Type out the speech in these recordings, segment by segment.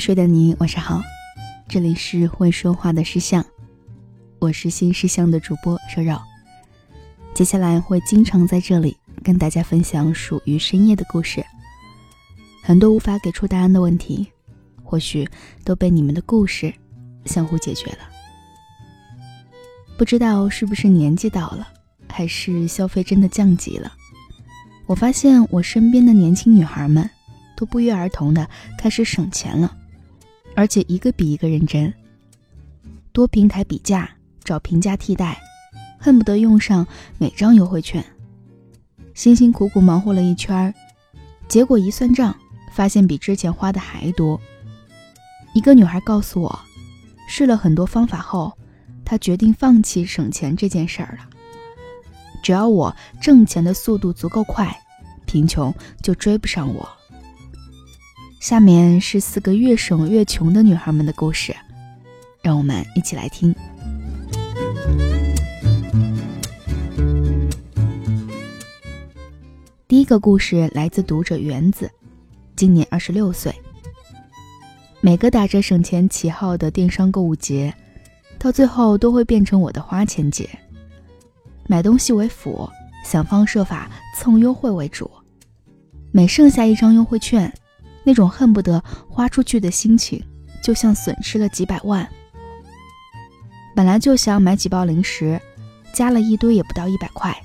睡的你晚上好，这里是会说话的诗相，我是新诗相的主播瘦肉。接下来会经常在这里跟大家分享属于深夜的故事，很多无法给出答案的问题，或许都被你们的故事相互解决了。不知道是不是年纪到了，还是消费真的降级了？我发现我身边的年轻女孩们都不约而同的开始省钱了。而且一个比一个认真，多平台比价，找平价替代，恨不得用上每张优惠券。辛辛苦苦忙活了一圈，结果一算账，发现比之前花的还多。一个女孩告诉我，试了很多方法后，她决定放弃省钱这件事儿了。只要我挣钱的速度足够快，贫穷就追不上我。下面是四个越省越穷的女孩们的故事，让我们一起来听。第一个故事来自读者园子，今年二十六岁。每个打着省钱旗号的电商购物节，到最后都会变成我的花钱节。买东西为辅，想方设法蹭优惠为主，每剩下一张优惠券。那种恨不得花出去的心情，就像损失了几百万。本来就想买几包零食，加了一堆也不到一百块，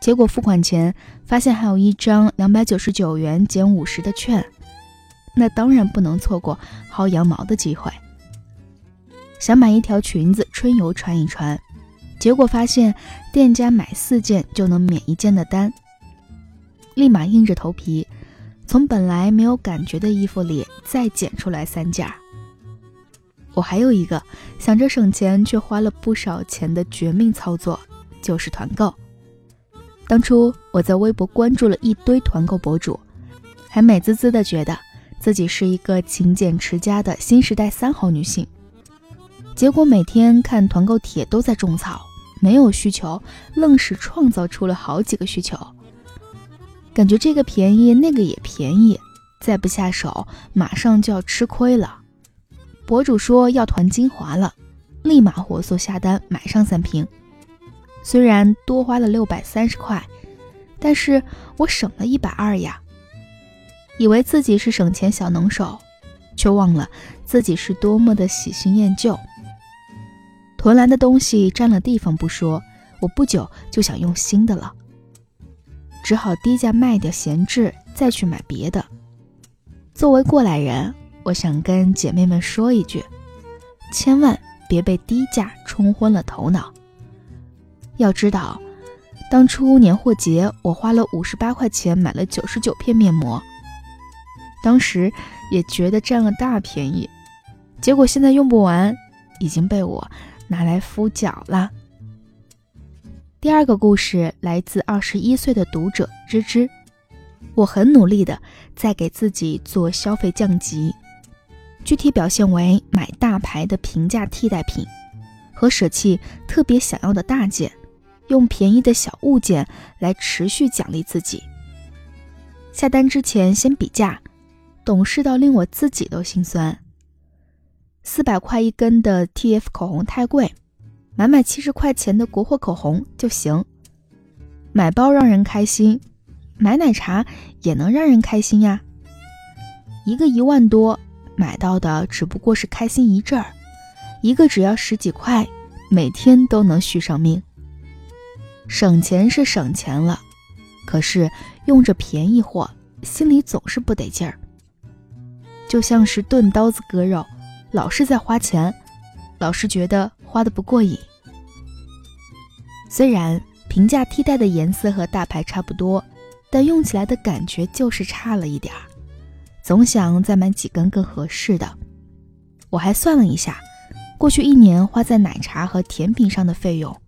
结果付款前发现还有一张两百九十九元减五十的券，那当然不能错过薅羊毛的机会。想买一条裙子春游穿一穿，结果发现店家买四件就能免一件的单，立马硬着头皮。从本来没有感觉的衣服里再捡出来三件。我还有一个想着省钱却花了不少钱的绝命操作，就是团购。当初我在微博关注了一堆团购博主，还美滋滋的觉得自己是一个勤俭持家的新时代三好女性。结果每天看团购帖都在种草，没有需求，愣是创造出了好几个需求。感觉这个便宜，那个也便宜，再不下手，马上就要吃亏了。博主说要团精华了，立马火速下单买上三瓶。虽然多花了六百三十块，但是我省了一百二呀。以为自己是省钱小能手，却忘了自己是多么的喜新厌旧。囤来的东西占了地方不说，我不久就想用新的了。只好低价卖掉闲置，再去买别的。作为过来人，我想跟姐妹们说一句：千万别被低价冲昏了头脑。要知道，当初年货节我花了五十八块钱买了九十九片面膜，当时也觉得占了大便宜，结果现在用不完，已经被我拿来敷脚了。第二个故事来自二十一岁的读者芝芝，我很努力的在给自己做消费降级，具体表现为买大牌的平价替代品，和舍弃特别想要的大件，用便宜的小物件来持续奖励自己。下单之前先比价，懂事到令我自己都心酸。四百块一根的 TF 口红太贵。买买七十块钱的国货口红就行，买包让人开心，买奶茶也能让人开心呀。一个一万多买到的只不过是开心一阵儿，一个只要十几块，每天都能续上命。省钱是省钱了，可是用着便宜货，心里总是不得劲儿。就像是钝刀子割肉，老是在花钱，老是觉得。花的不过瘾，虽然平价替代的颜色和大牌差不多，但用起来的感觉就是差了一点儿，总想再买几根更合适的。我还算了一下，过去一年花在奶茶和甜品上的费用，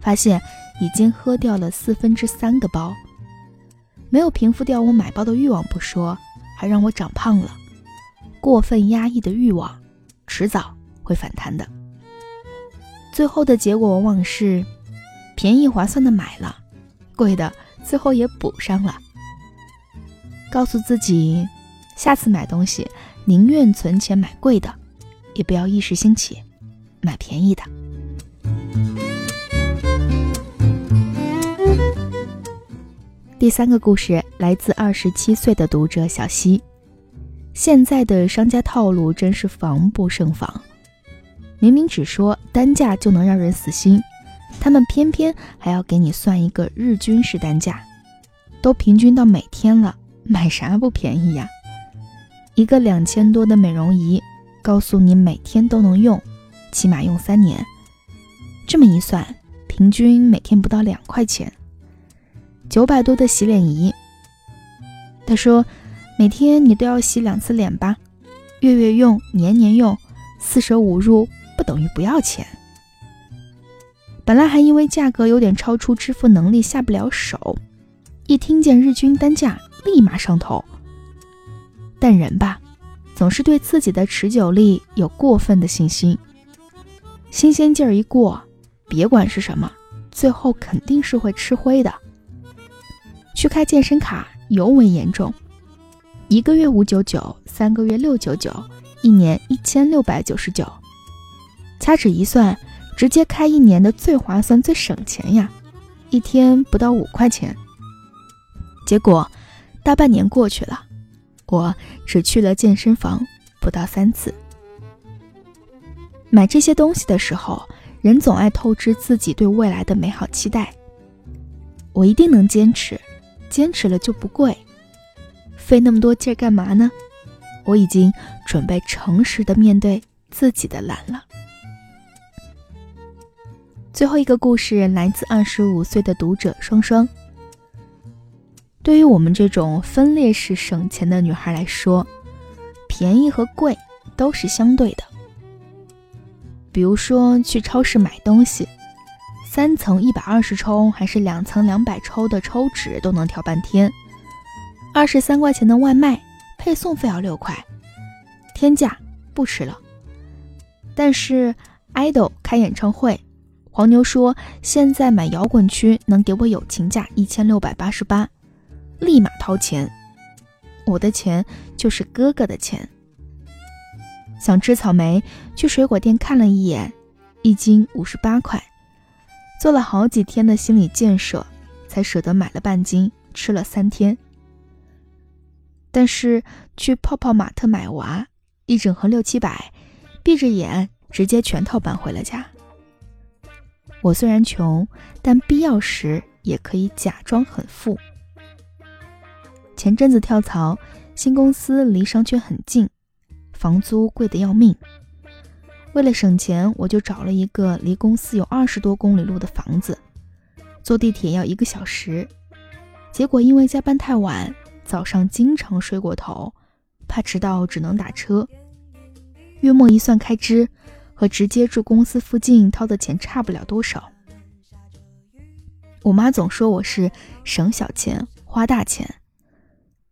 发现已经喝掉了四分之三个包，没有平复掉我买包的欲望不说，还让我长胖了。过分压抑的欲望，迟早会反弹的。最后的结果往往是，便宜划算的买了，贵的最后也补上了。告诉自己，下次买东西宁愿存钱买贵的，也不要一时兴起买便宜的。第三个故事来自二十七岁的读者小溪。现在的商家套路真是防不胜防，明明只说单价就能让人死心，他们偏偏还要给你算一个日均式单价，都平均到每天了，买啥不便宜呀？一个两千多的美容仪，告诉你每天都能用，起码用三年，这么一算，平均每天不到两块钱。九百多的洗脸仪，他说每天你都要洗两次脸吧，月月用，年年用，四舍五入等于不要钱。本来还因为价格有点超出支付能力下不了手，一听见日均单价立马上头。但人吧，总是对自己的持久力有过分的信心，新鲜劲儿一过，别管是什么，最后肯定是会吃灰的。去开健身卡尤为严重，一个月五九九，三个月六九九，一年一千六百九十九。掐指一算，直接开一年的最划算、最省钱呀，一天不到五块钱。结果大半年过去了，我只去了健身房不到三次。买这些东西的时候，人总爱透支自己对未来的美好期待。我一定能坚持。坚持了就不贵，费那么多劲干嘛呢？我已经准备诚实的面对自己的懒了。最后一个故事来自二十五岁的读者双双。对于我们这种分裂式省钱的女孩来说，便宜和贵都是相对的。比如说去超市买东西。三层一百二十抽还是两层两百抽的抽纸都能挑半天，二十三块钱的外卖配送费要六块，天价不吃了。但是 idol 开演唱会，黄牛说现在买摇滚区能给我友情价一千六百八十八，立马掏钱，我的钱就是哥哥的钱。想吃草莓，去水果店看了一眼，一斤五十八块。做了好几天的心理建设，才舍得买了半斤，吃了三天。但是去泡泡玛特买娃，一整盒六七百，闭着眼直接全套搬回了家。我虽然穷，但必要时也可以假装很富。前阵子跳槽，新公司离商圈很近，房租贵得要命。为了省钱，我就找了一个离公司有二十多公里路的房子，坐地铁要一个小时。结果因为加班太晚，早上经常睡过头，怕迟到只能打车。月末一算开支，和直接住公司附近掏的钱差不了多少。我妈总说我是省小钱花大钱，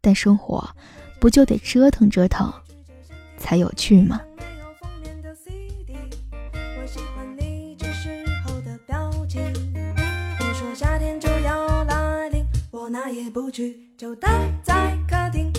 但生活不就得折腾折腾才有趣吗？也不去，就待在客厅，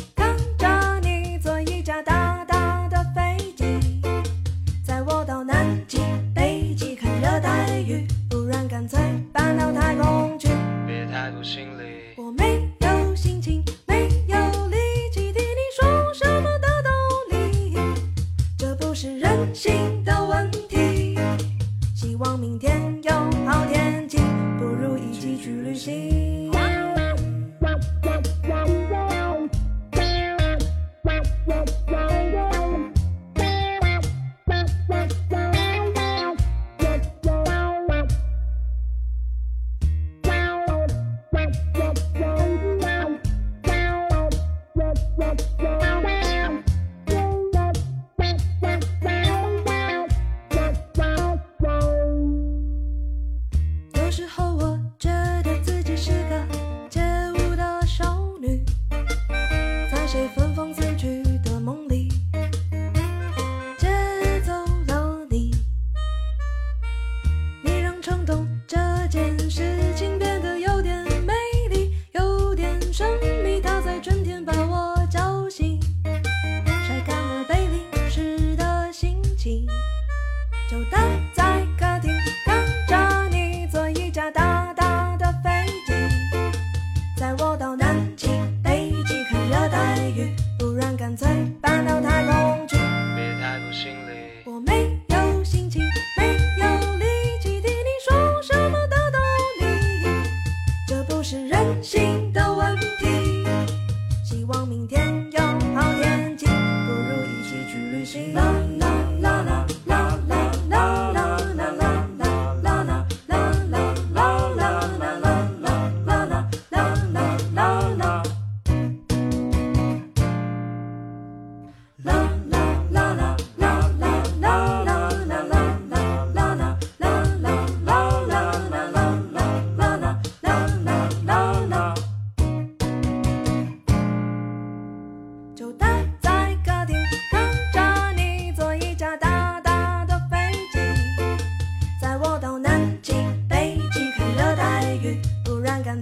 去旅行。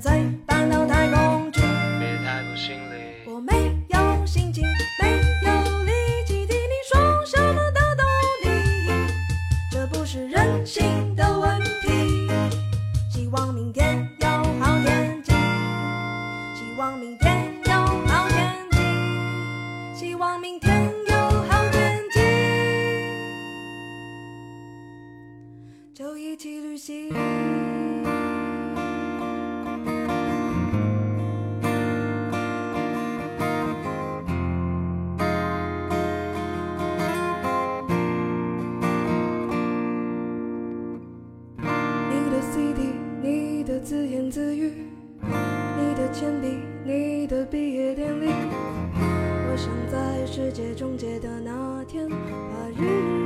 干脆搬到太空去。别太过心理。我没有心情，没有力气替你说什么的道理，这不是人性的问题。希望明天有好天气，希望明天有好天气，希望明天有好天气，就一起旅行。言自语，你的铅笔，你的毕业典礼。我想在世界终结的那天，把日